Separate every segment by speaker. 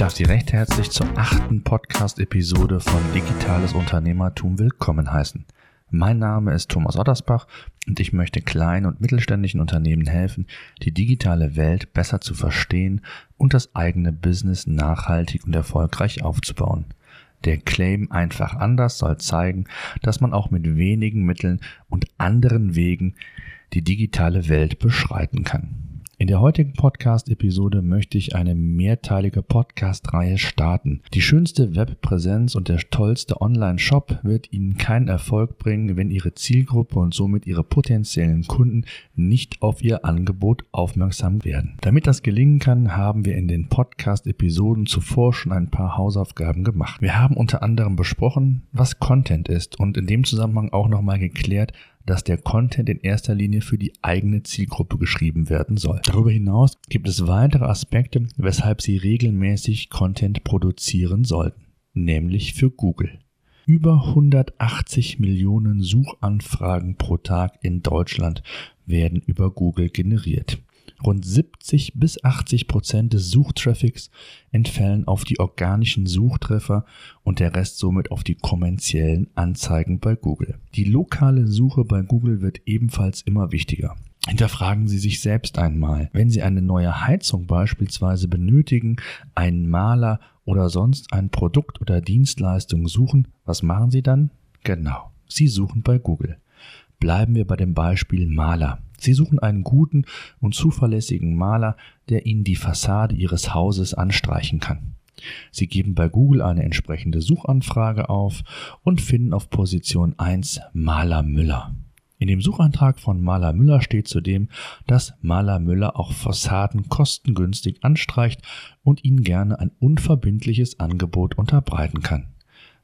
Speaker 1: darf Sie recht herzlich zur achten Podcast-Episode von Digitales Unternehmertum willkommen heißen. Mein Name ist Thomas Ottersbach und ich möchte kleinen und mittelständischen Unternehmen helfen, die digitale Welt besser zu verstehen und das eigene Business nachhaltig und erfolgreich aufzubauen. Der Claim einfach anders soll zeigen, dass man auch mit wenigen Mitteln und anderen Wegen die digitale Welt beschreiten kann. In der heutigen Podcast-Episode möchte ich eine mehrteilige Podcast-Reihe starten. Die schönste Webpräsenz und der tollste Online-Shop wird Ihnen keinen Erfolg bringen, wenn Ihre Zielgruppe und somit Ihre potenziellen Kunden nicht auf Ihr Angebot aufmerksam werden. Damit das gelingen kann, haben wir in den Podcast-Episoden zuvor schon ein paar Hausaufgaben gemacht. Wir haben unter anderem besprochen, was Content ist und in dem Zusammenhang auch nochmal geklärt, dass der Content in erster Linie für die eigene Zielgruppe geschrieben werden soll. Darüber hinaus gibt es weitere Aspekte, weshalb Sie regelmäßig Content produzieren sollten, nämlich für Google. Über 180 Millionen Suchanfragen pro Tag in Deutschland werden über Google generiert. Rund 70 bis 80 Prozent des Suchtraffics entfällen auf die organischen Suchtreffer und der Rest somit auf die kommerziellen Anzeigen bei Google. Die lokale Suche bei Google wird ebenfalls immer wichtiger. Hinterfragen Sie sich selbst einmal. Wenn Sie eine neue Heizung beispielsweise benötigen, einen Maler oder sonst ein Produkt oder Dienstleistung suchen, was machen Sie dann? Genau, Sie suchen bei Google. Bleiben wir bei dem Beispiel Maler. Sie suchen einen guten und zuverlässigen Maler, der Ihnen die Fassade Ihres Hauses anstreichen kann. Sie geben bei Google eine entsprechende Suchanfrage auf und finden auf Position 1 Maler Müller. In dem Suchantrag von Maler Müller steht zudem, dass Maler Müller auch Fassaden kostengünstig anstreicht und Ihnen gerne ein unverbindliches Angebot unterbreiten kann.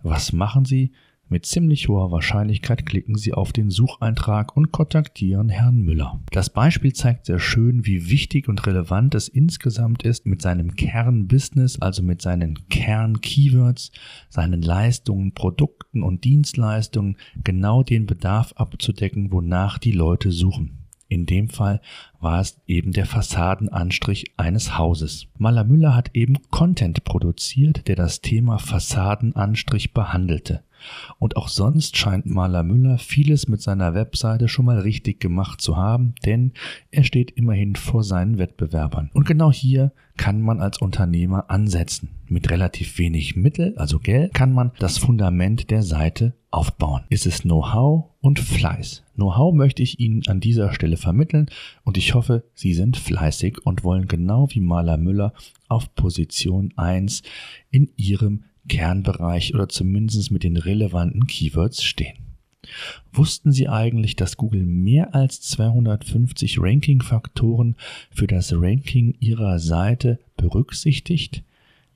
Speaker 1: Was machen Sie? Mit ziemlich hoher Wahrscheinlichkeit klicken Sie auf den Sucheintrag und kontaktieren Herrn Müller. Das Beispiel zeigt sehr schön, wie wichtig und relevant es insgesamt ist, mit seinem Kernbusiness, also mit seinen Kern-Keywords, seinen Leistungen, Produkten und Dienstleistungen genau den Bedarf abzudecken, wonach die Leute suchen. In dem Fall war es eben der Fassadenanstrich eines Hauses. Maler Müller hat eben Content produziert, der das Thema Fassadenanstrich behandelte. Und auch sonst scheint Maler Müller vieles mit seiner Webseite schon mal richtig gemacht zu haben, denn er steht immerhin vor seinen Wettbewerbern. Und genau hier kann man als Unternehmer ansetzen. Mit relativ wenig Mittel, also Geld, kann man das Fundament der Seite aufbauen. Ist es Know-how und Fleiß. Know-how möchte ich Ihnen an dieser Stelle vermitteln und ich hoffe, Sie sind fleißig und wollen genau wie Maler Müller auf Position 1 in Ihrem Kernbereich oder zumindest mit den relevanten Keywords stehen. Wussten Sie eigentlich, dass Google mehr als 250 Ranking-Faktoren für das Ranking Ihrer Seite berücksichtigt?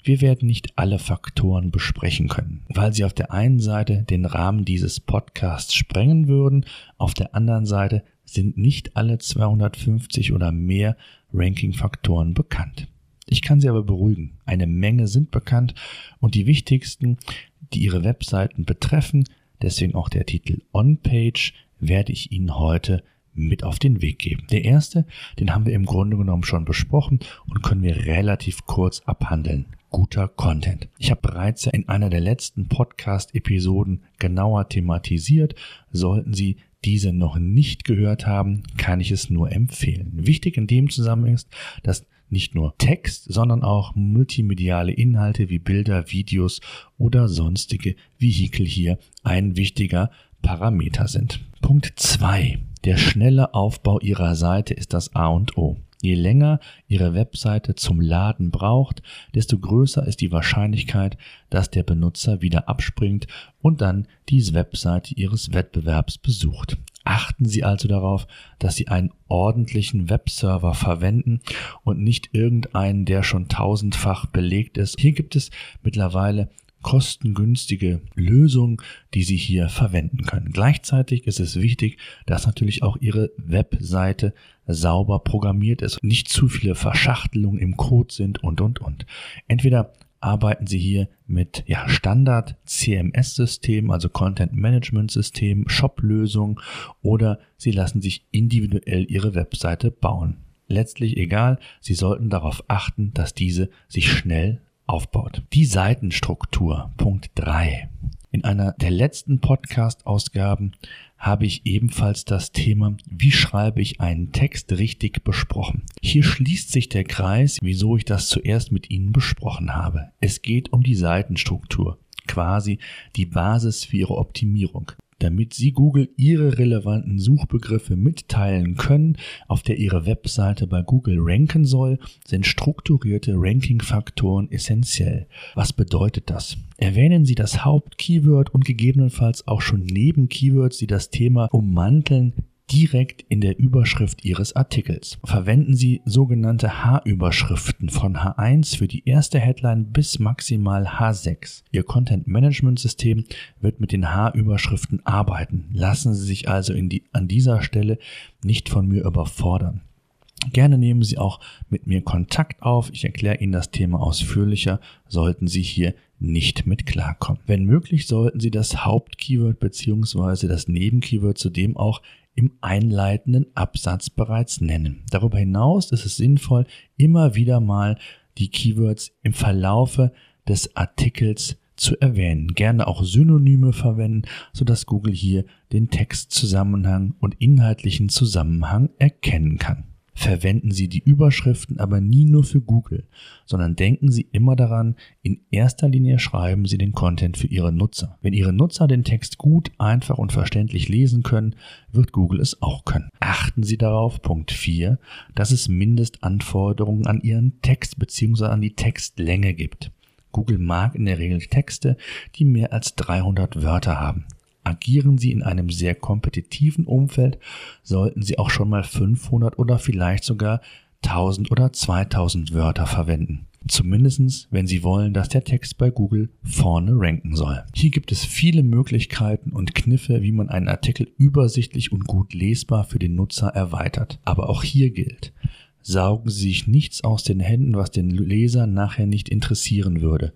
Speaker 1: Wir werden nicht alle Faktoren besprechen können, weil sie auf der einen Seite den Rahmen dieses Podcasts sprengen würden, auf der anderen Seite sind nicht alle 250 oder mehr Ranking-Faktoren bekannt. Ich kann Sie aber beruhigen. Eine Menge sind bekannt und die wichtigsten, die Ihre Webseiten betreffen, deswegen auch der Titel On-Page, werde ich Ihnen heute mit auf den Weg geben. Der erste, den haben wir im Grunde genommen schon besprochen und können wir relativ kurz abhandeln. Guter Content. Ich habe bereits in einer der letzten Podcast-Episoden genauer thematisiert. Sollten Sie diese noch nicht gehört haben, kann ich es nur empfehlen. Wichtig in dem Zusammenhang ist, dass nicht nur Text, sondern auch multimediale Inhalte wie Bilder, Videos oder sonstige Vehikel hier ein wichtiger Parameter sind. Punkt zwei: Der schnelle Aufbau Ihrer Seite ist das A und O. Je länger Ihre Webseite zum Laden braucht, desto größer ist die Wahrscheinlichkeit, dass der Benutzer wieder abspringt und dann die Webseite Ihres Wettbewerbs besucht. Achten Sie also darauf, dass Sie einen ordentlichen Webserver verwenden und nicht irgendeinen, der schon tausendfach belegt ist. Hier gibt es mittlerweile kostengünstige Lösungen, die Sie hier verwenden können. Gleichzeitig ist es wichtig, dass natürlich auch Ihre Webseite sauber programmiert ist, nicht zu viele Verschachtelungen im Code sind und, und, und. Entweder arbeiten Sie hier mit ja, Standard CMS-Systemen, also Content Management System, Shop-Lösungen oder Sie lassen sich individuell Ihre Webseite bauen. Letztlich egal, Sie sollten darauf achten, dass diese sich schnell aufbaut. Die Seitenstruktur. Punkt 3. In einer der letzten Podcast-Ausgaben habe ich ebenfalls das Thema, wie schreibe ich einen Text richtig besprochen. Hier schließt sich der Kreis, wieso ich das zuerst mit Ihnen besprochen habe. Es geht um die Seitenstruktur, quasi die Basis für Ihre Optimierung damit Sie Google Ihre relevanten Suchbegriffe mitteilen können, auf der Ihre Webseite bei Google ranken soll, sind strukturierte Ranking-Faktoren essentiell. Was bedeutet das? Erwähnen Sie das Hauptkeyword und gegebenenfalls auch schon Nebenkeywords, die das Thema ummanteln, direkt in der Überschrift Ihres Artikels. Verwenden Sie sogenannte H-Überschriften von H1 für die erste Headline bis maximal H6. Ihr Content Management System wird mit den H-Überschriften arbeiten. Lassen Sie sich also die, an dieser Stelle nicht von mir überfordern. Gerne nehmen Sie auch mit mir Kontakt auf. Ich erkläre Ihnen das Thema ausführlicher, sollten Sie hier nicht mit klarkommen. Wenn möglich, sollten Sie das Hauptkeyword bzw. das Nebenkeyword zudem auch im einleitenden Absatz bereits nennen. Darüber hinaus ist es sinnvoll, immer wieder mal die Keywords im Verlaufe des Artikels zu erwähnen. Gerne auch Synonyme verwenden, sodass Google hier den Textzusammenhang und inhaltlichen Zusammenhang erkennen kann. Verwenden Sie die Überschriften aber nie nur für Google, sondern denken Sie immer daran, in erster Linie schreiben Sie den Content für Ihre Nutzer. Wenn Ihre Nutzer den Text gut, einfach und verständlich lesen können, wird Google es auch können. Achten Sie darauf, Punkt 4, dass es Mindestanforderungen an Ihren Text bzw. an die Textlänge gibt. Google mag in der Regel Texte, die mehr als 300 Wörter haben. Agieren Sie in einem sehr kompetitiven Umfeld, sollten Sie auch schon mal 500 oder vielleicht sogar 1000 oder 2000 Wörter verwenden. Zumindestens, wenn Sie wollen, dass der Text bei Google vorne ranken soll. Hier gibt es viele Möglichkeiten und Kniffe, wie man einen Artikel übersichtlich und gut lesbar für den Nutzer erweitert. Aber auch hier gilt, saugen Sie sich nichts aus den Händen, was den Leser nachher nicht interessieren würde.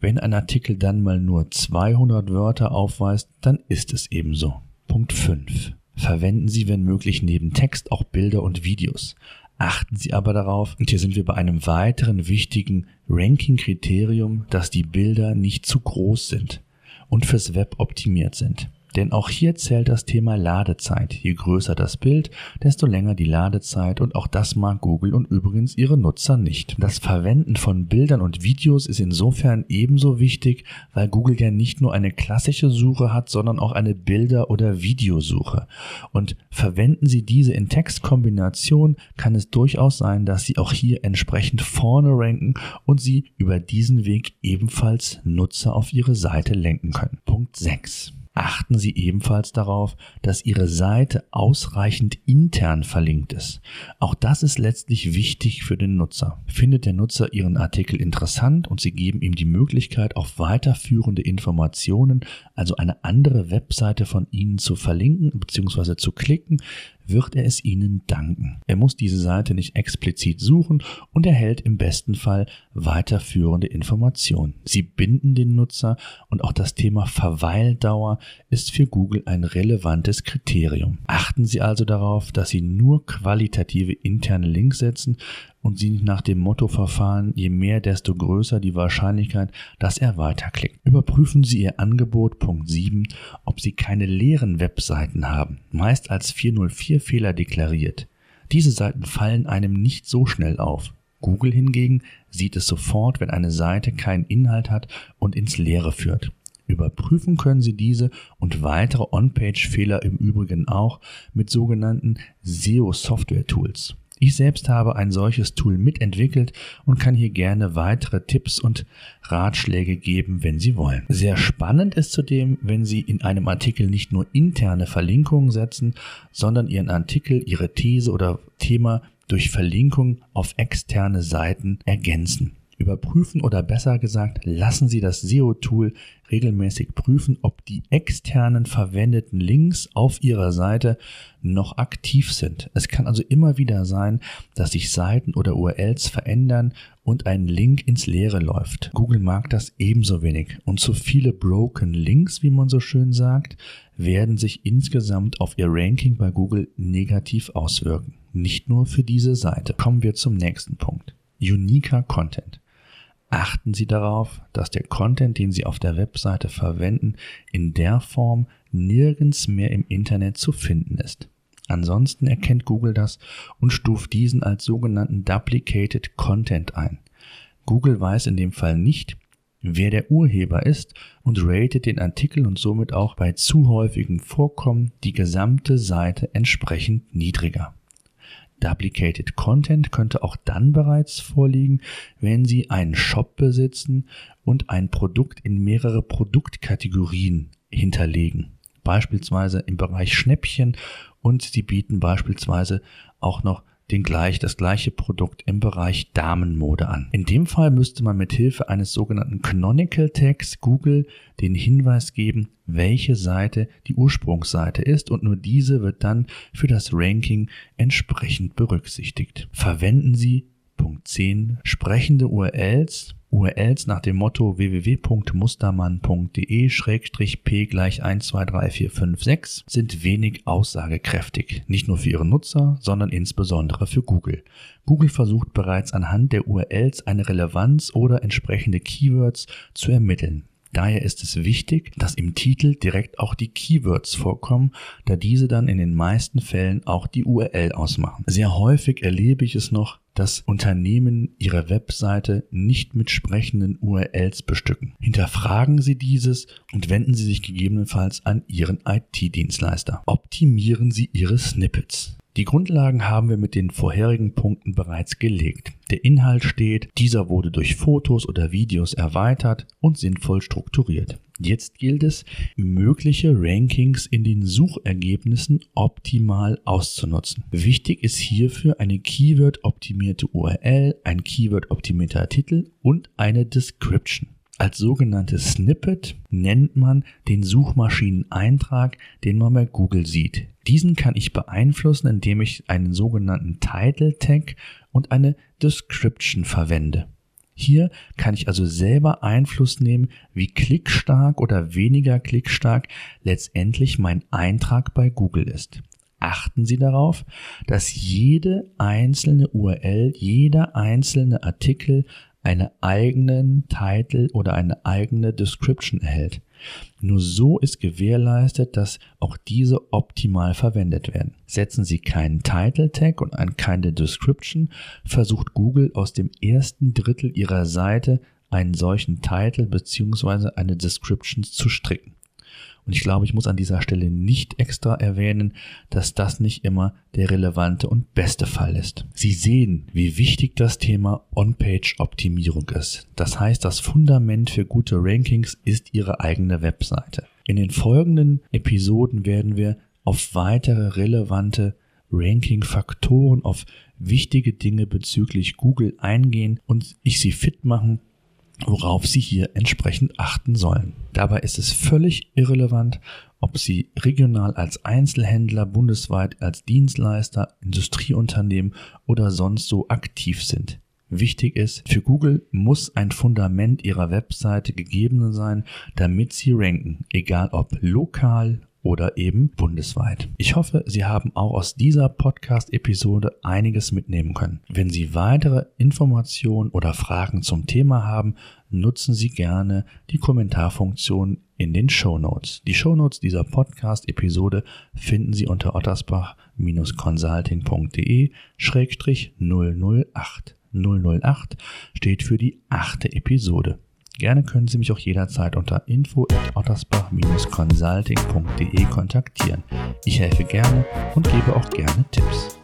Speaker 1: Wenn ein Artikel dann mal nur 200 Wörter aufweist, dann ist es ebenso. Punkt 5. Verwenden Sie, wenn möglich, neben Text auch Bilder und Videos. Achten Sie aber darauf, und hier sind wir bei einem weiteren wichtigen Ranking-Kriterium, dass die Bilder nicht zu groß sind und fürs Web optimiert sind. Denn auch hier zählt das Thema Ladezeit. Je größer das Bild, desto länger die Ladezeit und auch das mag Google und übrigens ihre Nutzer nicht. Das Verwenden von Bildern und Videos ist insofern ebenso wichtig, weil Google ja nicht nur eine klassische Suche hat, sondern auch eine Bilder- oder Videosuche. Und verwenden Sie diese in Textkombination, kann es durchaus sein, dass Sie auch hier entsprechend vorne ranken und Sie über diesen Weg ebenfalls Nutzer auf Ihre Seite lenken können. Punkt 6 achten Sie ebenfalls darauf, dass Ihre Seite ausreichend intern verlinkt ist. Auch das ist letztlich wichtig für den Nutzer. Findet der Nutzer Ihren Artikel interessant und Sie geben ihm die Möglichkeit, auf weiterführende Informationen, also eine andere Webseite von Ihnen zu verlinken bzw. zu klicken, wird er es Ihnen danken. Er muss diese Seite nicht explizit suchen und erhält im besten Fall weiterführende Informationen. Sie binden den Nutzer und auch das Thema Verweildauer ist für Google ein relevantes Kriterium. Achten Sie also darauf, dass Sie nur qualitative interne Links setzen und Sie nach dem Motto verfahren, je mehr, desto größer die Wahrscheinlichkeit, dass er weiterklickt. Überprüfen Sie Ihr Angebot Punkt 7, ob Sie keine leeren Webseiten haben, meist als 404-Fehler deklariert. Diese Seiten fallen einem nicht so schnell auf. Google hingegen sieht es sofort, wenn eine Seite keinen Inhalt hat und ins Leere führt. Überprüfen können Sie diese und weitere On-Page-Fehler im Übrigen auch mit sogenannten SEO-Software-Tools. Ich selbst habe ein solches Tool mitentwickelt und kann hier gerne weitere Tipps und Ratschläge geben, wenn Sie wollen. Sehr spannend ist zudem, wenn Sie in einem Artikel nicht nur interne Verlinkungen setzen, sondern Ihren Artikel, Ihre These oder Thema durch Verlinkung auf externe Seiten ergänzen überprüfen oder besser gesagt, lassen Sie das SEO-Tool regelmäßig prüfen, ob die externen verwendeten Links auf Ihrer Seite noch aktiv sind. Es kann also immer wieder sein, dass sich Seiten oder URLs verändern und ein Link ins Leere läuft. Google mag das ebenso wenig und zu viele Broken Links, wie man so schön sagt, werden sich insgesamt auf Ihr Ranking bei Google negativ auswirken. Nicht nur für diese Seite. Kommen wir zum nächsten Punkt. Uniker Content. Achten Sie darauf, dass der Content, den Sie auf der Webseite verwenden, in der Form nirgends mehr im Internet zu finden ist. Ansonsten erkennt Google das und stuft diesen als sogenannten Duplicated Content ein. Google weiß in dem Fall nicht, wer der Urheber ist und ratet den Artikel und somit auch bei zu häufigem Vorkommen die gesamte Seite entsprechend niedriger. Duplicated Content könnte auch dann bereits vorliegen, wenn Sie einen Shop besitzen und ein Produkt in mehrere Produktkategorien hinterlegen. Beispielsweise im Bereich Schnäppchen und Sie bieten beispielsweise auch noch den gleich, das gleiche Produkt im Bereich Damenmode an. In dem Fall müsste man mit Hilfe eines sogenannten Canonical Tags Google den Hinweis geben, welche Seite die Ursprungsseite ist und nur diese wird dann für das Ranking entsprechend berücksichtigt. Verwenden Sie 10 sprechende URLs URLs nach dem Motto www.mustermann.de-p gleich 123456 sind wenig aussagekräftig, nicht nur für ihre Nutzer, sondern insbesondere für Google. Google versucht bereits anhand der URLs eine Relevanz oder entsprechende Keywords zu ermitteln. Daher ist es wichtig, dass im Titel direkt auch die Keywords vorkommen, da diese dann in den meisten Fällen auch die URL ausmachen. Sehr häufig erlebe ich es noch, dass Unternehmen ihre Webseite nicht mit sprechenden URLs bestücken. Hinterfragen Sie dieses und wenden Sie sich gegebenenfalls an Ihren IT-Dienstleister. Optimieren Sie Ihre Snippets. Die Grundlagen haben wir mit den vorherigen Punkten bereits gelegt. Der Inhalt steht, dieser wurde durch Fotos oder Videos erweitert und sinnvoll strukturiert. Jetzt gilt es, mögliche Rankings in den Suchergebnissen optimal auszunutzen. Wichtig ist hierfür eine Keyword-optimierte URL, ein Keyword-optimierter Titel und eine Description. Als sogenanntes Snippet nennt man den Suchmaschineneintrag, den man bei Google sieht. Diesen kann ich beeinflussen, indem ich einen sogenannten Title Tag und eine Description verwende. Hier kann ich also selber Einfluss nehmen, wie klickstark oder weniger klickstark letztendlich mein Eintrag bei Google ist. Achten Sie darauf, dass jede einzelne URL, jeder einzelne Artikel einen eigenen Titel oder eine eigene Description erhält. Nur so ist gewährleistet, dass auch diese optimal verwendet werden. Setzen Sie keinen Title Tag und keine Description, versucht Google aus dem ersten Drittel Ihrer Seite einen solchen Titel bzw. eine Description zu stricken. Und ich glaube, ich muss an dieser Stelle nicht extra erwähnen, dass das nicht immer der relevante und beste Fall ist. Sie sehen, wie wichtig das Thema On-Page-Optimierung ist. Das heißt, das Fundament für gute Rankings ist Ihre eigene Webseite. In den folgenden Episoden werden wir auf weitere relevante Ranking-Faktoren, auf wichtige Dinge bezüglich Google eingehen und ich Sie fit machen, worauf Sie hier entsprechend achten sollen. Dabei ist es völlig irrelevant, ob Sie regional als Einzelhändler, bundesweit als Dienstleister, Industrieunternehmen oder sonst so aktiv sind. Wichtig ist, für Google muss ein Fundament Ihrer Webseite gegeben sein, damit Sie ranken, egal ob lokal oder eben bundesweit. Ich hoffe, Sie haben auch aus dieser Podcast-Episode einiges mitnehmen können. Wenn Sie weitere Informationen oder Fragen zum Thema haben, nutzen Sie gerne die Kommentarfunktion in den Show Notes. Die Show Notes dieser Podcast-Episode finden Sie unter ottersbach-consulting.de-008. 008 steht für die achte Episode. Gerne können Sie mich auch jederzeit unter info@ottersbach-consulting.de kontaktieren. Ich helfe gerne und gebe auch gerne Tipps.